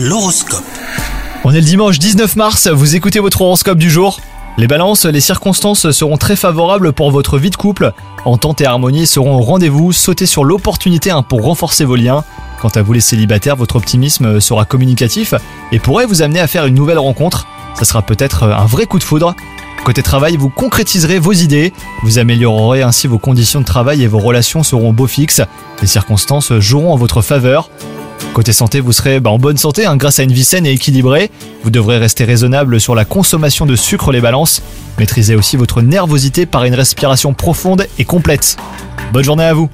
L'horoscope. On est le dimanche 19 mars, vous écoutez votre horoscope du jour. Les balances, les circonstances seront très favorables pour votre vie de couple. Entente et harmonie seront au rendez-vous, sautez sur l'opportunité hein, pour renforcer vos liens. Quant à vous les célibataires, votre optimisme sera communicatif et pourrait vous amener à faire une nouvelle rencontre. Ça sera peut-être un vrai coup de foudre. Côté travail, vous concrétiserez vos idées, vous améliorerez ainsi vos conditions de travail et vos relations seront beau fixes. Les circonstances joueront en votre faveur. Côté santé, vous serez bah, en bonne santé hein, grâce à une vie saine et équilibrée. Vous devrez rester raisonnable sur la consommation de sucre les balances. Maîtrisez aussi votre nervosité par une respiration profonde et complète. Bonne journée à vous